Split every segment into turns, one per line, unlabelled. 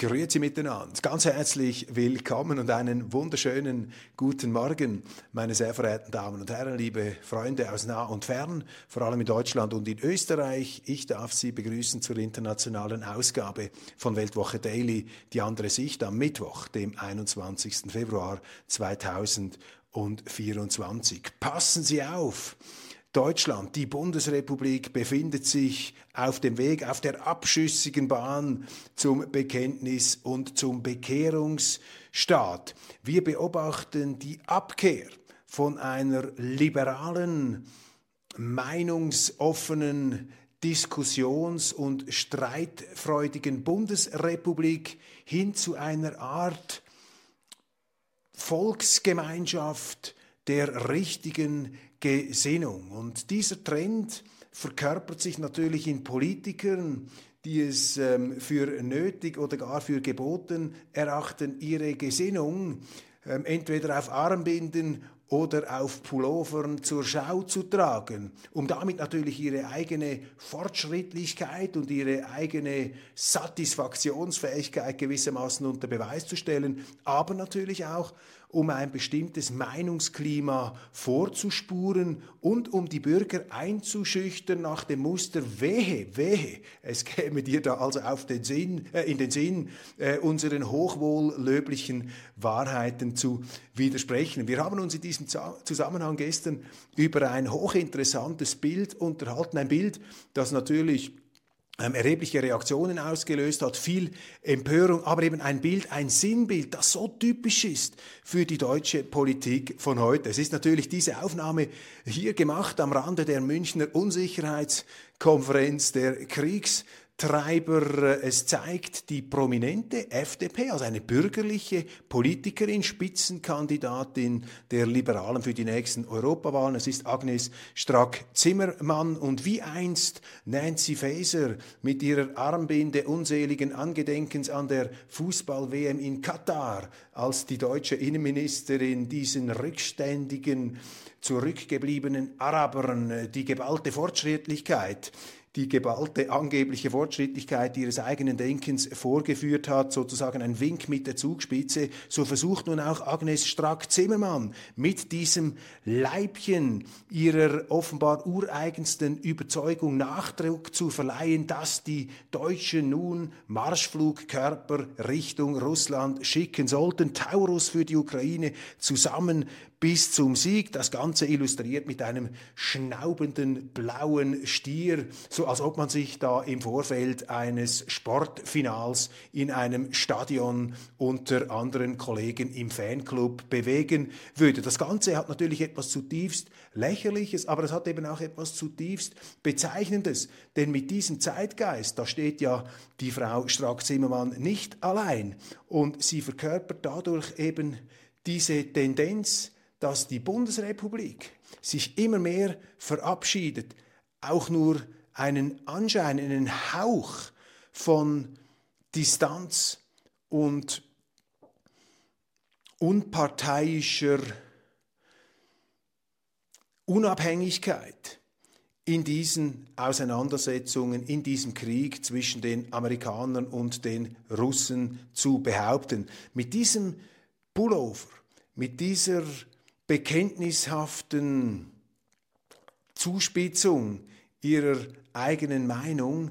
Grüezi miteinander. Ganz herzlich willkommen und einen wunderschönen guten Morgen, meine sehr verehrten Damen und Herren, liebe Freunde aus nah und fern, vor allem in Deutschland und in Österreich. Ich darf Sie begrüßen zur internationalen Ausgabe von Weltwoche Daily, die andere Sicht am Mittwoch, dem 21. Februar 2024. Passen Sie auf! Deutschland, die Bundesrepublik, befindet sich auf dem Weg, auf der abschüssigen Bahn zum Bekenntnis und zum Bekehrungsstaat. Wir beobachten die Abkehr von einer liberalen, meinungsoffenen, diskussions- und streitfreudigen Bundesrepublik hin zu einer Art Volksgemeinschaft der richtigen Gesinnung. Und dieser Trend verkörpert sich natürlich in Politikern, die es ähm, für nötig oder gar für geboten erachten, ihre Gesinnung ähm, entweder auf Armbinden oder auf Pullovern zur Schau zu tragen, um damit natürlich ihre eigene Fortschrittlichkeit und ihre eigene Satisfaktionsfähigkeit gewissermaßen unter Beweis zu stellen, aber natürlich auch um ein bestimmtes Meinungsklima vorzuspuren und um die Bürger einzuschüchtern nach dem Muster wehe, wehe, es käme dir da also auf den Sinn, äh, in den Sinn, äh, unseren hochwohllöblichen Wahrheiten zu widersprechen. Wir haben uns in diesem Zusammenhang gestern über ein hochinteressantes Bild unterhalten, ein Bild, das natürlich ähm, erhebliche Reaktionen ausgelöst hat, viel Empörung, aber eben ein Bild, ein Sinnbild, das so typisch ist für die deutsche Politik von heute. Es ist natürlich diese Aufnahme hier gemacht am Rande der Münchner Unsicherheitskonferenz der Kriegs Treiber. Es zeigt die prominente FDP, also eine bürgerliche Politikerin, Spitzenkandidatin der Liberalen für die nächsten Europawahlen. Es ist Agnes Strack-Zimmermann und wie einst Nancy Faeser mit ihrer Armbinde unseligen Angedenkens an der Fußball-WM in Katar, als die deutsche Innenministerin diesen rückständigen, zurückgebliebenen Arabern die geballte Fortschrittlichkeit die geballte angebliche Fortschrittlichkeit ihres eigenen Denkens vorgeführt hat, sozusagen ein Wink mit der Zugspitze, so versucht nun auch Agnes Strack-Zimmermann mit diesem Leibchen ihrer offenbar ureigensten Überzeugung Nachdruck zu verleihen, dass die Deutschen nun Marschflugkörper Richtung Russland schicken sollten, Taurus für die Ukraine zusammen bis zum Sieg. Das Ganze illustriert mit einem schnaubenden blauen Stier, so als ob man sich da im Vorfeld eines Sportfinals in einem Stadion unter anderen Kollegen im Fanclub bewegen würde. Das Ganze hat natürlich etwas zutiefst lächerliches, aber es hat eben auch etwas zutiefst bezeichnendes, denn mit diesem Zeitgeist, da steht ja die Frau Strack-Zimmermann nicht allein und sie verkörpert dadurch eben diese Tendenz, dass die Bundesrepublik sich immer mehr verabschiedet, auch nur einen Anschein, einen Hauch von Distanz und unparteiischer Unabhängigkeit in diesen Auseinandersetzungen, in diesem Krieg zwischen den Amerikanern und den Russen zu behaupten. Mit diesem Pullover, mit dieser bekenntnishaften Zuspitzung ihrer eigenen Meinung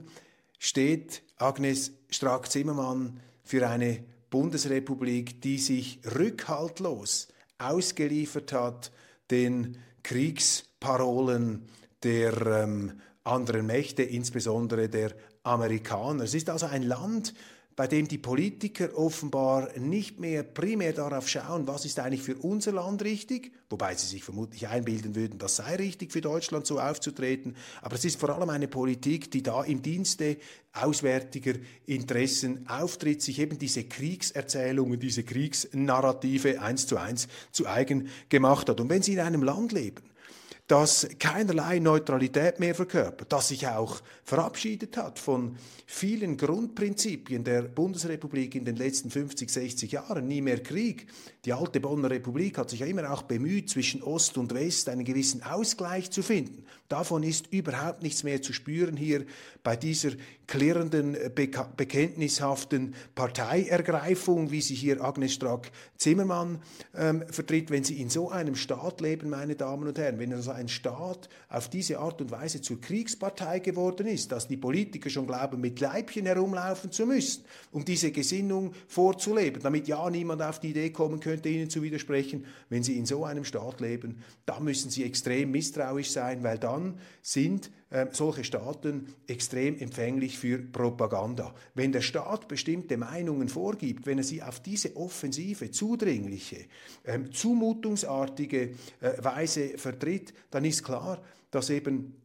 steht Agnes Strack-Zimmermann für eine Bundesrepublik, die sich rückhaltlos ausgeliefert hat den Kriegsparolen der ähm, anderen Mächte, insbesondere der Amerikaner. Es ist also ein Land, bei dem die Politiker offenbar nicht mehr primär darauf schauen, was ist eigentlich für unser Land richtig, wobei sie sich vermutlich einbilden würden, das sei richtig für Deutschland so aufzutreten, aber es ist vor allem eine Politik, die da im Dienste auswärtiger Interessen auftritt, sich eben diese Kriegserzählungen, diese Kriegsnarrative eins zu eins zu eigen gemacht hat. Und wenn Sie in einem Land leben, das keinerlei Neutralität mehr verkörpert, das sich auch verabschiedet hat von vielen Grundprinzipien der Bundesrepublik in den letzten 50, 60 Jahren, nie mehr Krieg. Die alte Bonner Republik hat sich ja immer auch bemüht, zwischen Ost und West einen gewissen Ausgleich zu finden. Davon ist überhaupt nichts mehr zu spüren hier bei dieser klirrenden, bekenntnishaften Parteiergreifung, wie sie hier Agnes Strack-Zimmermann ähm, vertritt. Wenn Sie in so einem Staat leben, meine Damen und Herren, wenn also ein Staat auf diese Art und Weise zur Kriegspartei geworden ist, dass die Politiker schon glauben, mit Leibchen herumlaufen zu müssen, um diese Gesinnung vorzuleben, damit ja niemand auf die Idee kommen könnte, ihnen zu widersprechen. Wenn sie in so einem Staat leben, da müssen sie extrem misstrauisch sein, weil dann sind äh, solche Staaten extrem empfänglich für Propaganda. Wenn der Staat bestimmte Meinungen vorgibt, wenn er sie auf diese offensive, zudringliche, ähm, zumutungsartige äh, Weise vertritt, dann ist klar, dass eben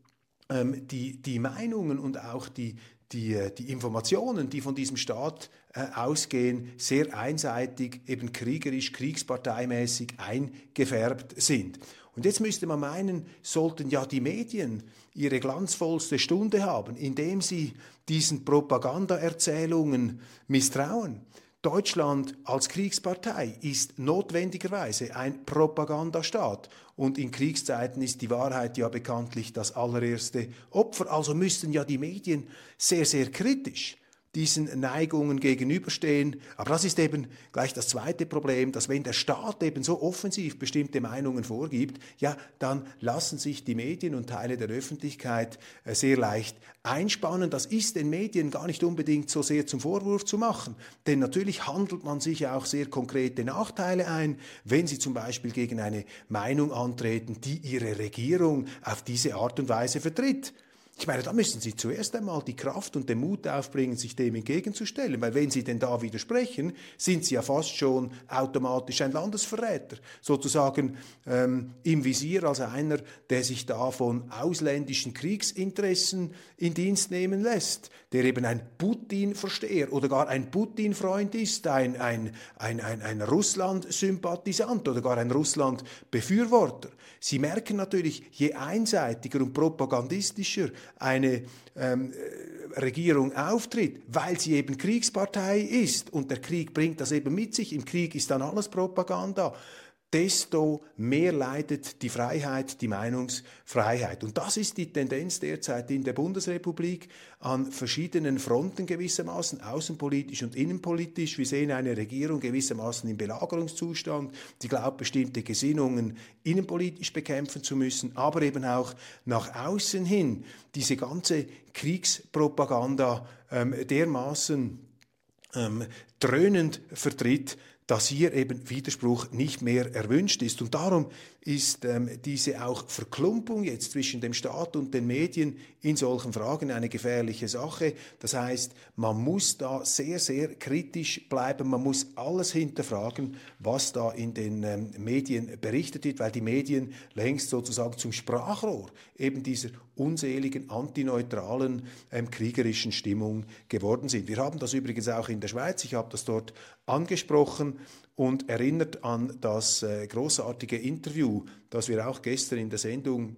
ähm, die, die Meinungen und auch die, die, äh, die Informationen, die von diesem Staat äh, ausgehen, sehr einseitig, eben kriegerisch, kriegsparteimäßig eingefärbt sind. Und jetzt müsste man meinen, sollten ja die Medien ihre glanzvollste Stunde haben, indem sie diesen Propagandaerzählungen misstrauen. Deutschland als Kriegspartei ist notwendigerweise ein Propagandastaat und in Kriegszeiten ist die Wahrheit ja bekanntlich das allererste Opfer. Also müssten ja die Medien sehr, sehr kritisch diesen Neigungen gegenüberstehen. Aber das ist eben gleich das zweite Problem, dass wenn der Staat eben so offensiv bestimmte Meinungen vorgibt, ja, dann lassen sich die Medien und Teile der Öffentlichkeit äh, sehr leicht einspannen. Das ist den Medien gar nicht unbedingt so sehr zum Vorwurf zu machen, denn natürlich handelt man sich auch sehr konkrete Nachteile ein, wenn sie zum Beispiel gegen eine Meinung antreten, die ihre Regierung auf diese Art und Weise vertritt. Ich meine, da müssen Sie zuerst einmal die Kraft und den Mut aufbringen, sich dem entgegenzustellen, weil wenn Sie denn da widersprechen, sind Sie ja fast schon automatisch ein Landesverräter, sozusagen ähm, im Visier als einer, der sich da von ausländischen Kriegsinteressen in Dienst nehmen lässt, der eben ein Putin-Versteher oder gar ein Putin-Freund ist, ein, ein, ein, ein, ein Russland-Sympathisant oder gar ein Russland-Befürworter. Sie merken natürlich, je einseitiger und propagandistischer eine ähm, Regierung auftritt, weil sie eben Kriegspartei ist und der Krieg bringt das eben mit sich. Im Krieg ist dann alles Propaganda desto mehr leidet die Freiheit, die Meinungsfreiheit. Und das ist die Tendenz derzeit in der Bundesrepublik an verschiedenen Fronten gewissermaßen, außenpolitisch und innenpolitisch. Wir sehen eine Regierung gewissermaßen im Belagerungszustand, die glaubt, bestimmte Gesinnungen innenpolitisch bekämpfen zu müssen, aber eben auch nach außen hin diese ganze Kriegspropaganda ähm, dermaßen ähm, dröhnend vertritt, dass hier eben Widerspruch nicht mehr erwünscht ist. Und darum ist ähm, diese auch Verklumpung jetzt zwischen dem Staat und den Medien in solchen Fragen eine gefährliche Sache. Das heißt, man muss da sehr, sehr kritisch bleiben, man muss alles hinterfragen, was da in den ähm, Medien berichtet wird, weil die Medien längst sozusagen zum Sprachrohr eben dieser unseligen, antineutralen, ähm, kriegerischen Stimmung geworden sind. Wir haben das übrigens auch in der Schweiz, ich habe das dort angesprochen, und erinnert an das äh, großartige Interview, das wir auch gestern in der Sendung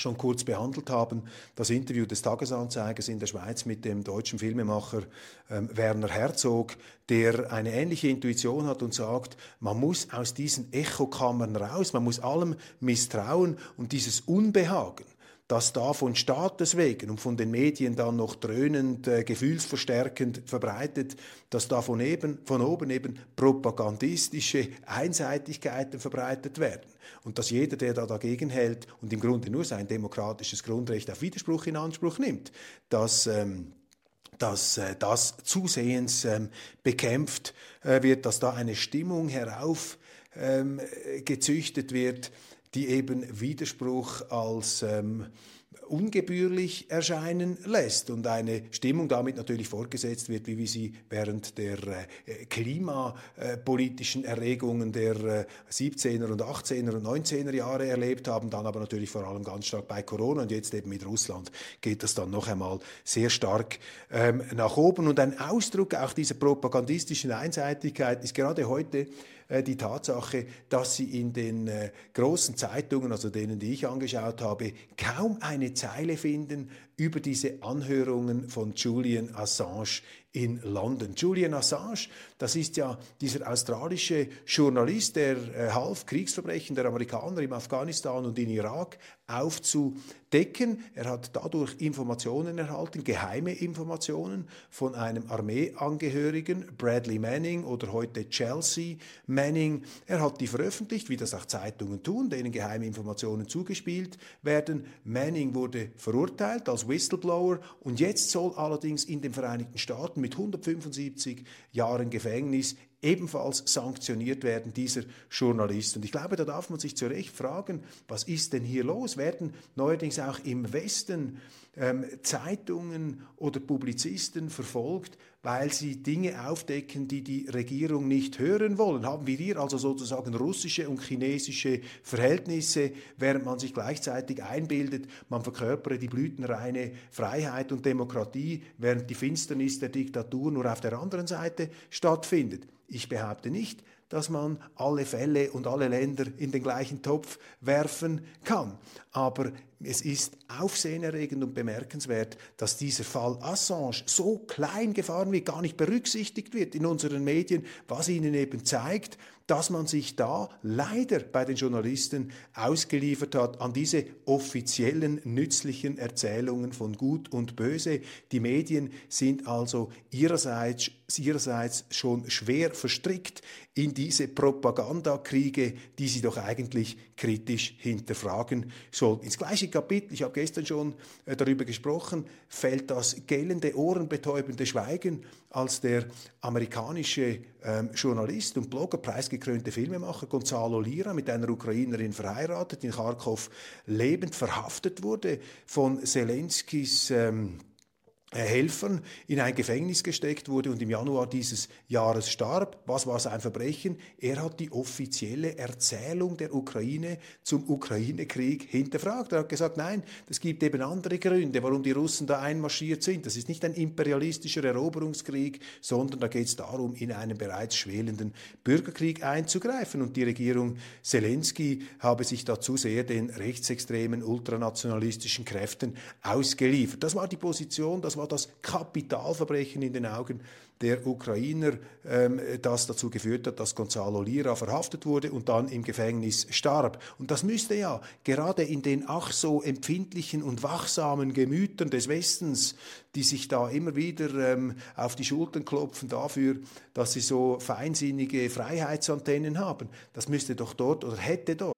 schon kurz behandelt haben, das Interview des Tagesanzeigers in der Schweiz mit dem deutschen Filmemacher ähm, Werner Herzog, der eine ähnliche Intuition hat und sagt, man muss aus diesen Echokammern raus, man muss allem misstrauen und dieses Unbehagen, das da von Staates wegen und von den Medien dann noch dröhnend, äh, gefühlsverstärkend verbreitet, dass da von, eben, von oben eben propagandistische Einseitigkeiten verbreitet werden. Und dass jeder, der da dagegen hält und im Grunde nur sein demokratisches Grundrecht auf Widerspruch in Anspruch nimmt, dass ähm, dass äh, das zusehends ähm, bekämpft äh, wird, dass da eine Stimmung heraufgezüchtet ähm, wird, die eben Widerspruch als ähm, ungebührlich erscheinen lässt und eine Stimmung damit natürlich fortgesetzt wird, wie wir sie während der äh, klimapolitischen Erregungen der 17er und 18er und 19er Jahre erlebt haben, dann aber natürlich vor allem ganz stark bei Corona und jetzt eben mit Russland geht das dann noch einmal sehr stark ähm, nach oben. Und ein Ausdruck auch dieser propagandistischen Einseitigkeit ist gerade heute äh, die Tatsache, dass sie in den äh, großen Zeitungen, also denen, die ich angeschaut habe, kaum eine Zeile finden über diese Anhörungen von Julian Assange in London. Julian Assange, das ist ja dieser australische Journalist, der äh, half, Kriegsverbrechen der Amerikaner im Afghanistan und in Irak aufzudecken. Er hat dadurch Informationen erhalten, geheime Informationen von einem Armeeangehörigen, Bradley Manning oder heute Chelsea Manning. Er hat die veröffentlicht, wie das auch Zeitungen tun, denen geheime Informationen zugespielt werden. Manning wurde verurteilt als Whistleblower und jetzt soll allerdings in den Vereinigten Staaten mit 175 Jahren Gefängnis ebenfalls sanktioniert werden, dieser Journalist. Und ich glaube, da darf man sich zu Recht fragen, was ist denn hier los? Werden neuerdings auch im Westen ähm, Zeitungen oder Publizisten verfolgt, weil sie Dinge aufdecken, die die Regierung nicht hören wollen. Haben wir hier also sozusagen russische und chinesische Verhältnisse, während man sich gleichzeitig einbildet, man verkörpere die blütenreine Freiheit und Demokratie, während die Finsternis der Diktatur nur auf der anderen Seite stattfindet. Ich behaupte nicht, dass man alle Fälle und alle Länder in den gleichen Topf werfen kann. Aber es ist aufsehenerregend und bemerkenswert, dass dieser Fall Assange so klein gefahren wird, gar nicht berücksichtigt wird in unseren Medien, was ihnen eben zeigt, dass man sich da leider bei den Journalisten ausgeliefert hat an diese offiziellen, nützlichen Erzählungen von Gut und Böse. Die Medien sind also ihrerseits, ihrerseits schon schwer verstrickt in diese Propagandakriege, die sie doch eigentlich kritisch hinterfragen sollten. Ins gleiche Kapitel, ich habe gestern schon äh, darüber gesprochen, fällt das gellende, ohrenbetäubende Schweigen, als der amerikanische ähm, Journalist und Blogger, preisgekrönte Filmemacher Gonzalo Lira mit einer Ukrainerin verheiratet, in Kharkov lebend verhaftet wurde von Zelenskis ähm, Helfern in ein Gefängnis gesteckt wurde und im Januar dieses Jahres starb. Was war sein Verbrechen? Er hat die offizielle Erzählung der Ukraine zum Ukraine-Krieg hinterfragt. Er hat gesagt, nein, es gibt eben andere Gründe, warum die Russen da einmarschiert sind. Das ist nicht ein imperialistischer Eroberungskrieg, sondern da geht es darum, in einen bereits schwelenden Bürgerkrieg einzugreifen. Und die Regierung Zelensky habe sich dazu sehr den rechtsextremen, ultranationalistischen Kräften ausgeliefert. Das war die Position, das war das Kapitalverbrechen in den Augen der Ukrainer, ähm, das dazu geführt hat, dass Gonzalo Lira verhaftet wurde und dann im Gefängnis starb. Und das müsste ja gerade in den ach so empfindlichen und wachsamen Gemütern des Westens, die sich da immer wieder ähm, auf die Schultern klopfen dafür, dass sie so feinsinnige Freiheitsantennen haben, das müsste doch dort oder hätte dort.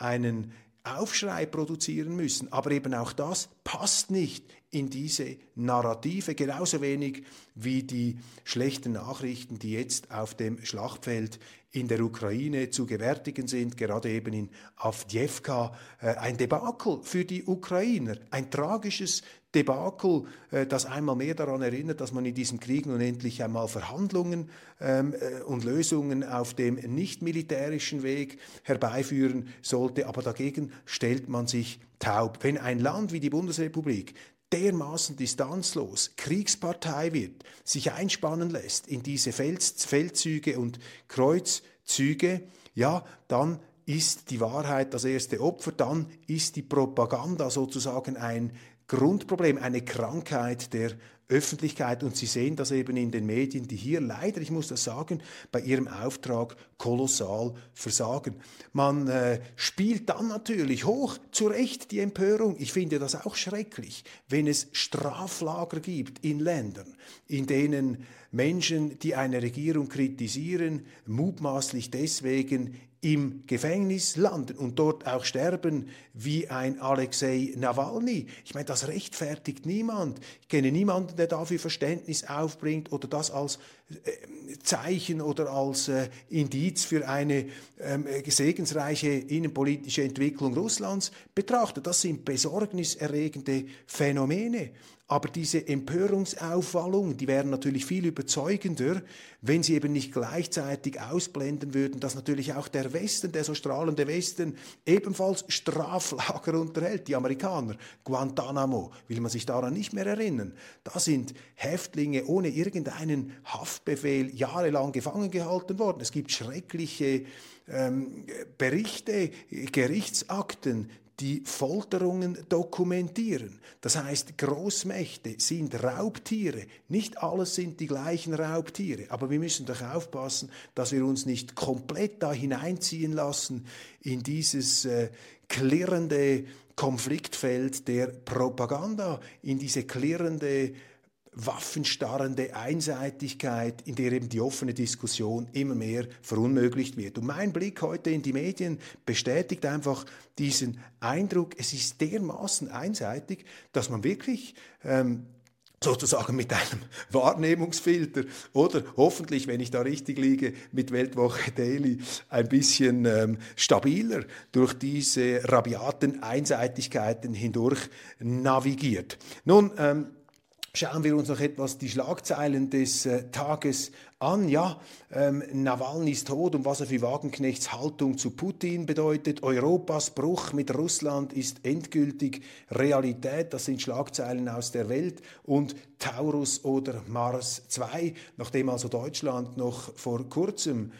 einen Aufschrei produzieren müssen. Aber eben auch das passt nicht in diese Narrative, genauso wenig wie die schlechten Nachrichten, die jetzt auf dem Schlachtfeld in der Ukraine zu gewärtigen sind, gerade eben in Avdjevka, äh, ein Debakel für die Ukrainer, ein tragisches Debakel, äh, das einmal mehr daran erinnert, dass man in diesem Krieg nun endlich einmal Verhandlungen ähm, äh, und Lösungen auf dem nicht militärischen Weg herbeiführen sollte. Aber dagegen stellt man sich taub. Wenn ein Land wie die Bundesrepublik dermaßen distanzlos Kriegspartei wird, sich einspannen lässt in diese Feldzüge und Kreuzzüge, ja, dann ist die Wahrheit das erste Opfer, dann ist die Propaganda sozusagen ein Grundproblem, eine Krankheit der Öffentlichkeit. Und Sie sehen das eben in den Medien, die hier leider, ich muss das sagen, bei ihrem Auftrag kolossal versagen. Man äh, spielt dann natürlich hoch zu Recht die Empörung. Ich finde das auch schrecklich, wenn es Straflager gibt in Ländern, in denen Menschen, die eine Regierung kritisieren, mutmaßlich deswegen im Gefängnis landen und dort auch sterben wie ein Alexei Nawalny. Ich meine, das rechtfertigt niemand. Ich kenne niemanden, der dafür Verständnis aufbringt oder das als Zeichen oder als äh, Indiz für eine ähm, segensreiche innenpolitische Entwicklung Russlands betrachtet. Das sind besorgniserregende Phänomene. Aber diese Empörungsaufwallungen, die wären natürlich viel überzeugender, wenn sie eben nicht gleichzeitig ausblenden würden, dass natürlich auch der Westen, der so strahlende Westen, ebenfalls Straflager unterhält. Die Amerikaner, Guantanamo, will man sich daran nicht mehr erinnern. Da sind Häftlinge ohne irgendeinen Haftbefehl jahrelang gefangen gehalten worden. Es gibt schreckliche ähm, Berichte, Gerichtsakten, die Folterungen dokumentieren. Das heißt, Großmächte sind Raubtiere. Nicht alles sind die gleichen Raubtiere. Aber wir müssen doch aufpassen, dass wir uns nicht komplett da hineinziehen lassen in dieses äh, klirrende Konfliktfeld der Propaganda, in diese klirrende waffenstarrende Einseitigkeit, in der eben die offene Diskussion immer mehr verunmöglicht wird. Und mein Blick heute in die Medien bestätigt einfach diesen Eindruck, es ist dermaßen einseitig, dass man wirklich ähm, sozusagen mit einem Wahrnehmungsfilter oder hoffentlich, wenn ich da richtig liege, mit Weltwoche Daily ein bisschen ähm, stabiler durch diese rabiaten Einseitigkeiten hindurch navigiert. Nun, ähm, Schauen wir uns noch etwas die Schlagzeilen des äh, Tages an. Ja, ähm, Nawalnys Tod und was er für Wagenknechts Haltung zu Putin bedeutet. Europas Bruch mit Russland ist endgültig Realität. Das sind Schlagzeilen aus der Welt. Und Taurus oder Mars 2, nachdem also Deutschland noch vor kurzem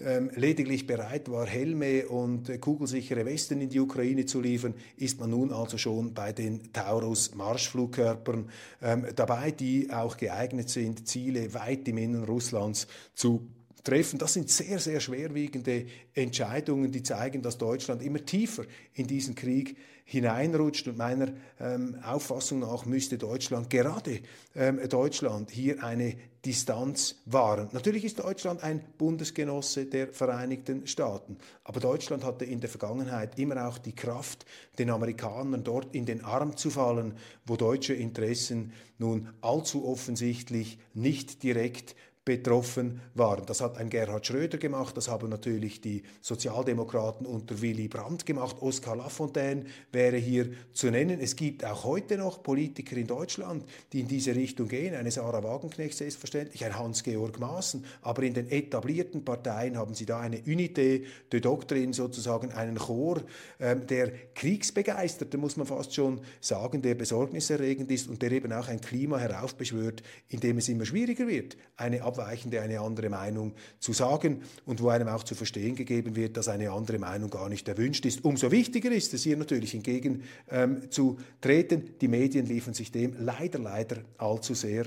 ähm, lediglich bereit war, Helme und äh, kugelsichere Westen in die Ukraine zu liefern, ist man nun also schon bei den Taurus-Marschflugkörpern ähm, dabei, die auch geeignet sind, Ziele weit im Innern Russlands zu treffen. Das sind sehr, sehr schwerwiegende Entscheidungen, die zeigen, dass Deutschland immer tiefer in diesen Krieg hineinrutscht. Und meiner ähm, Auffassung nach müsste Deutschland, gerade ähm, Deutschland, hier eine Distanz wahren. Natürlich ist Deutschland ein Bundesgenosse der Vereinigten Staaten, aber Deutschland hatte in der Vergangenheit immer auch die Kraft, den Amerikanern dort in den Arm zu fallen, wo deutsche Interessen nun allzu offensichtlich nicht direkt betroffen waren. Das hat ein Gerhard Schröder gemacht, das haben natürlich die Sozialdemokraten unter Willy Brandt gemacht. Oskar Lafontaine wäre hier zu nennen. Es gibt auch heute noch Politiker in Deutschland, die in diese Richtung gehen. Eine Sarah Wagenknecht selbstverständlich, ein Hans-Georg Maaßen. Aber in den etablierten Parteien haben sie da eine Unité de Doctrine, sozusagen einen Chor ähm, der Kriegsbegeisterten, muss man fast schon sagen, der besorgniserregend ist und der eben auch ein Klima heraufbeschwört, in dem es immer schwieriger wird, eine Ab Abweichende eine andere Meinung zu sagen und wo einem auch zu verstehen gegeben wird, dass eine andere Meinung gar nicht erwünscht ist. Umso wichtiger ist es hier natürlich entgegen ähm. Die Medien liefern sich dem leider, leider allzu sehr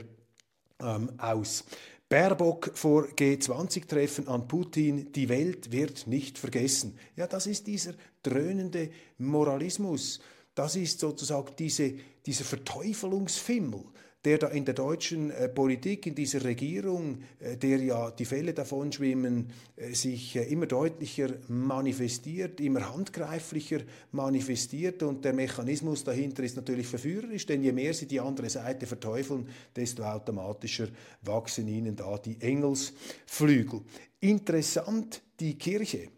ähm, aus. Baerbock vor G20-Treffen an Putin, die Welt wird nicht vergessen. Ja, das ist dieser dröhnende Moralismus. Das ist sozusagen diese, dieser Verteufelungsfimmel, der da in der deutschen äh, Politik, in dieser Regierung, äh, der ja die Fälle davon schwimmen, äh, sich immer deutlicher manifestiert, immer handgreiflicher manifestiert und der Mechanismus dahinter ist natürlich verführerisch, denn je mehr sie die andere Seite verteufeln, desto automatischer wachsen ihnen da die Engelsflügel. Interessant die Kirche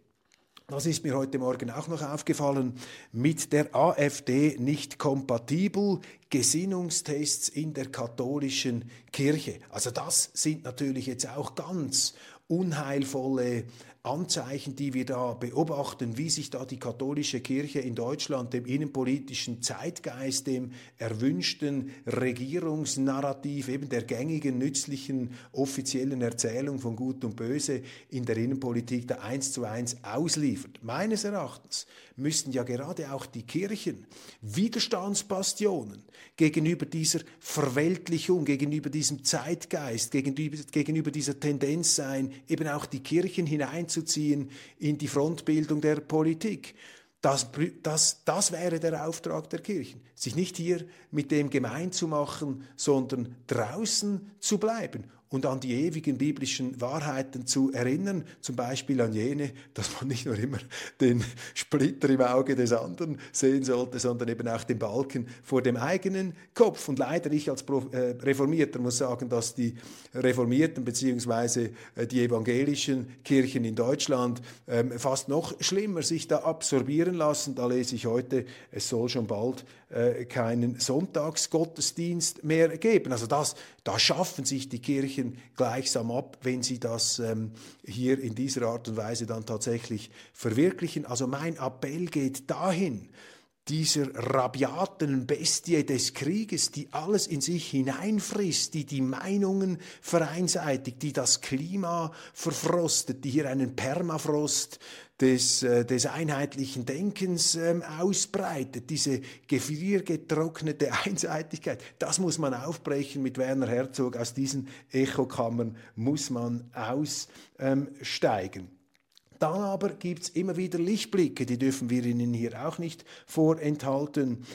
das ist mir heute Morgen auch noch aufgefallen, mit der AfD nicht kompatibel, Gesinnungstests in der katholischen Kirche. Also das sind natürlich jetzt auch ganz unheilvolle Anzeichen, die wir da beobachten, wie sich da die katholische Kirche in Deutschland dem innenpolitischen Zeitgeist, dem erwünschten Regierungsnarrativ, eben der gängigen, nützlichen, offiziellen Erzählung von Gut und Böse in der Innenpolitik da eins zu eins ausliefert. Meines Erachtens müssten ja gerade auch die Kirchen Widerstandsbastionen gegenüber dieser Verweltlichung, gegenüber diesem Zeitgeist, gegenüber, gegenüber dieser Tendenz sein, eben auch die Kirchen hineinzuziehen in die Frontbildung der Politik. Das, das, das wäre der Auftrag der Kirchen, sich nicht hier mit dem gemein zu machen, sondern draußen zu bleiben und an die ewigen biblischen Wahrheiten zu erinnern, zum Beispiel an jene, dass man nicht nur immer den Splitter im Auge des anderen sehen sollte, sondern eben auch den Balken vor dem eigenen Kopf. Und leider ich als äh, Reformierter muss sagen, dass die Reformierten beziehungsweise äh, die evangelischen Kirchen in Deutschland ähm, fast noch schlimmer sich da absorbieren lassen. Da lese ich heute, es soll schon bald äh, keinen Sonntagsgottesdienst mehr geben. Also das, da schaffen sich die Kirchen gleichsam ab, wenn sie das ähm, hier in dieser Art und Weise dann tatsächlich verwirklichen. Also mein Appell geht dahin, dieser rabiaten Bestie des Krieges, die alles in sich hineinfrisst, die die Meinungen vereinseitigt, die das Klima verfrostet, die hier einen Permafrost des, äh, des einheitlichen Denkens ähm, ausbreitet, diese gefriergetrocknete Einseitigkeit, das muss man aufbrechen mit Werner Herzog. Aus diesen Echokammern muss man aussteigen. Dann aber gibt es immer wieder Lichtblicke, die dürfen wir Ihnen hier auch nicht vorenthalten.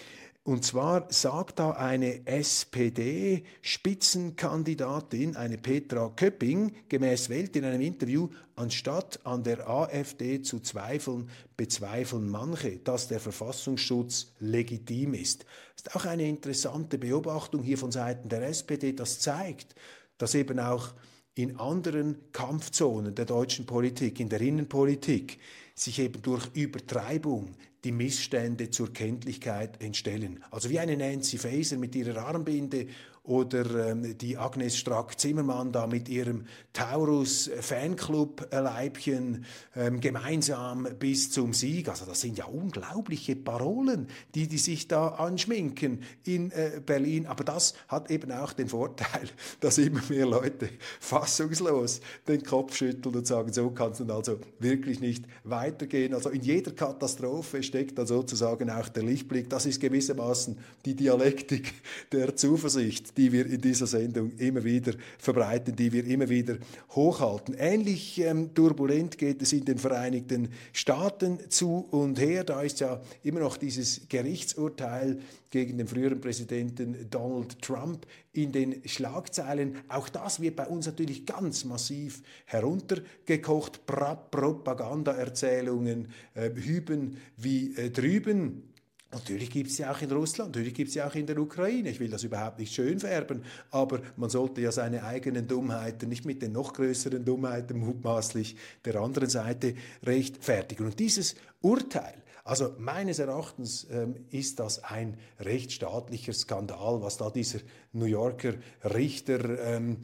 Und zwar sagt da eine SPD-Spitzenkandidatin, eine Petra Köpping, gemäß Welt in einem Interview, anstatt an der AfD zu zweifeln, bezweifeln manche, dass der Verfassungsschutz legitim ist. Das ist auch eine interessante Beobachtung hier von Seiten der SPD. Das zeigt, dass eben auch in anderen Kampfzonen der deutschen Politik, in der Innenpolitik, sich eben durch Übertreibung die Missstände zur Kenntlichkeit entstellen. Also wie eine Nancy Faeser mit ihrer Armbinde oder ähm, die Agnes Strack-Zimmermann da mit ihrem Taurus-Fanclub-Leibchen ähm, gemeinsam bis zum Sieg. Also das sind ja unglaubliche Parolen, die die sich da anschminken in äh, Berlin. Aber das hat eben auch den Vorteil, dass immer mehr Leute fassungslos den Kopf schütteln und sagen, so kann es dann also wirklich nicht weitergehen. Also in jeder Katastrophe steckt dann sozusagen auch der Lichtblick. Das ist gewissermaßen die Dialektik der Zuversicht die wir in dieser Sendung immer wieder verbreiten, die wir immer wieder hochhalten. Ähnlich ähm, turbulent geht es in den Vereinigten Staaten zu und her. Da ist ja immer noch dieses Gerichtsurteil gegen den früheren Präsidenten Donald Trump in den Schlagzeilen. Auch das wird bei uns natürlich ganz massiv heruntergekocht. Propagandaerzählungen äh, hüben wie äh, drüben. Natürlich gibt es sie auch in Russland, natürlich gibt es sie auch in der Ukraine. Ich will das überhaupt nicht schön färben, aber man sollte ja seine eigenen Dummheiten nicht mit den noch größeren Dummheiten mutmaßlich der anderen Seite rechtfertigen. Und dieses Urteil also meines Erachtens ähm, ist das ein rechtsstaatlicher Skandal, was da dieser New Yorker Richter ähm,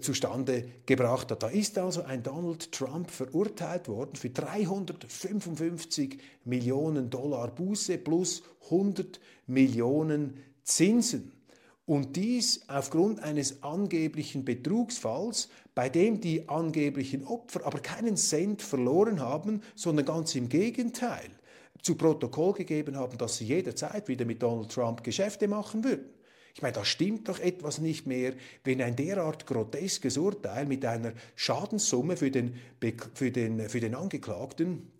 zustande gebracht hat. Da ist also ein Donald Trump verurteilt worden für 355 Millionen Dollar Buße plus 100 Millionen Zinsen. Und dies aufgrund eines angeblichen Betrugsfalls, bei dem die angeblichen Opfer aber keinen Cent verloren haben, sondern ganz im Gegenteil zu Protokoll gegeben haben, dass sie jederzeit wieder mit Donald Trump Geschäfte machen würden. Ich meine, da stimmt doch etwas nicht mehr, wenn ein derart groteskes Urteil mit einer Schadenssumme für den, für den, für den Angeklagten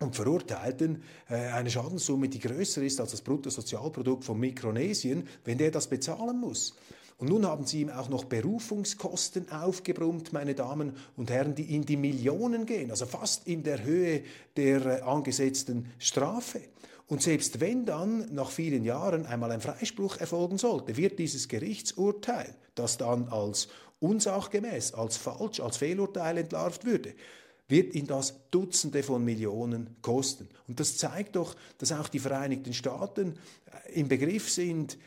und Verurteilten äh, eine Schadenssumme, die größer ist als das Bruttosozialprodukt von Mikronesien, wenn der das bezahlen muss. Und nun haben sie ihm auch noch Berufungskosten aufgebrummt, meine Damen und Herren, die in die Millionen gehen, also fast in der Höhe der äh, angesetzten Strafe. Und selbst wenn dann nach vielen Jahren einmal ein Freispruch erfolgen sollte, wird dieses Gerichtsurteil, das dann als unsachgemäß, als falsch, als Fehlurteil entlarvt würde, wird ihn das Dutzende von Millionen kosten. Und das zeigt doch, dass auch die Vereinigten Staaten äh, im Begriff sind,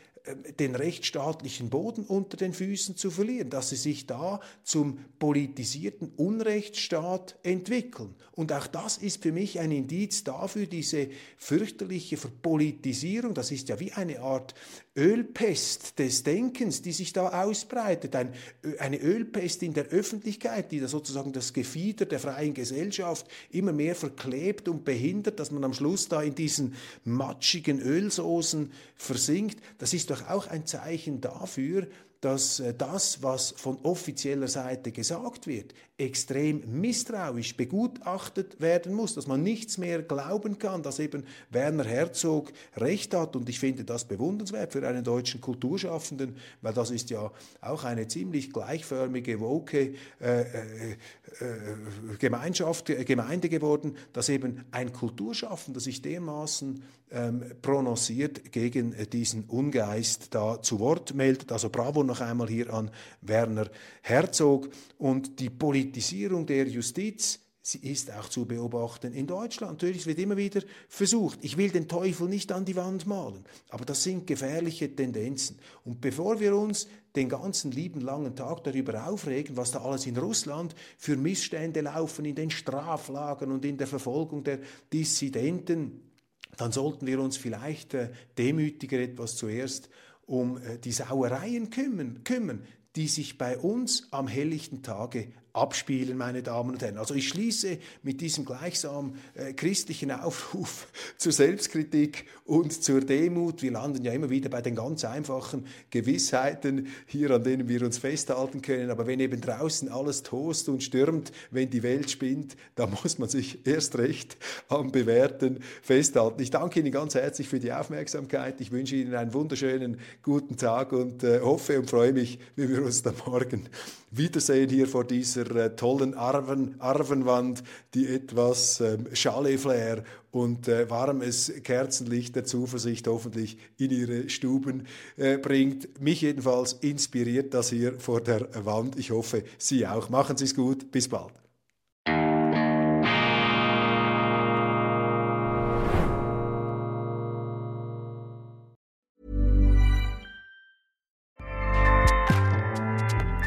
den rechtsstaatlichen Boden unter den Füßen zu verlieren, dass sie sich da zum politisierten Unrechtsstaat entwickeln. Und auch das ist für mich ein Indiz dafür, diese fürchterliche Verpolitisierung, das ist ja wie eine Art Ölpest des Denkens, die sich da ausbreitet, ein, eine Ölpest in der Öffentlichkeit, die da sozusagen das Gefieder der freien Gesellschaft immer mehr verklebt und behindert, dass man am Schluss da in diesen matschigen Ölsoßen versinkt. Das ist doch auch ein Zeichen dafür, dass äh, das, was von offizieller Seite gesagt wird, extrem misstrauisch begutachtet werden muss, dass man nichts mehr glauben kann, dass eben Werner Herzog recht hat. Und ich finde das bewundernswert für einen deutschen Kulturschaffenden, weil das ist ja auch eine ziemlich gleichförmige, woke äh, äh, äh Gemeinschaft, äh, Gemeinde geworden, dass eben ein Kulturschaffender sich dermaßen ähm, prononciert gegen diesen Ungeist da zu Wort meldet. Also bravo noch einmal hier an Werner Herzog. Und die Politisierung der Justiz, ist auch zu beobachten in Deutschland. Natürlich wird immer wieder versucht, ich will den Teufel nicht an die Wand malen, aber das sind gefährliche Tendenzen. Und bevor wir uns den ganzen lieben langen Tag darüber aufregen, was da alles in Russland für Missstände laufen in den Straflagern und in der Verfolgung der Dissidenten, dann sollten wir uns vielleicht äh, demütiger etwas zuerst um äh, die Sauereien kümmern, kümmern, die sich bei uns am helllichten Tage abspielen, meine Damen und Herren. Also ich schließe mit diesem gleichsam äh, christlichen Aufruf zur Selbstkritik und zur Demut. Wir landen ja immer wieder bei den ganz einfachen Gewissheiten hier, an denen wir uns festhalten können. Aber wenn eben draußen alles tost und stürmt, wenn die Welt spinnt, da muss man sich erst recht am Bewährten festhalten. Ich danke Ihnen ganz herzlich für die Aufmerksamkeit. Ich wünsche Ihnen einen wunderschönen guten Tag und äh, hoffe und freue mich, wie wir uns dann morgen wiedersehen hier vor dieser äh, tollen Arven, Arvenwand, die etwas ähm, Chalet-Flair und äh, warmes Kerzenlicht der Zuversicht hoffentlich in ihre Stuben äh, bringt. Mich jedenfalls inspiriert das hier vor der Wand. Ich hoffe, Sie auch. Machen Sie es gut. Bis bald.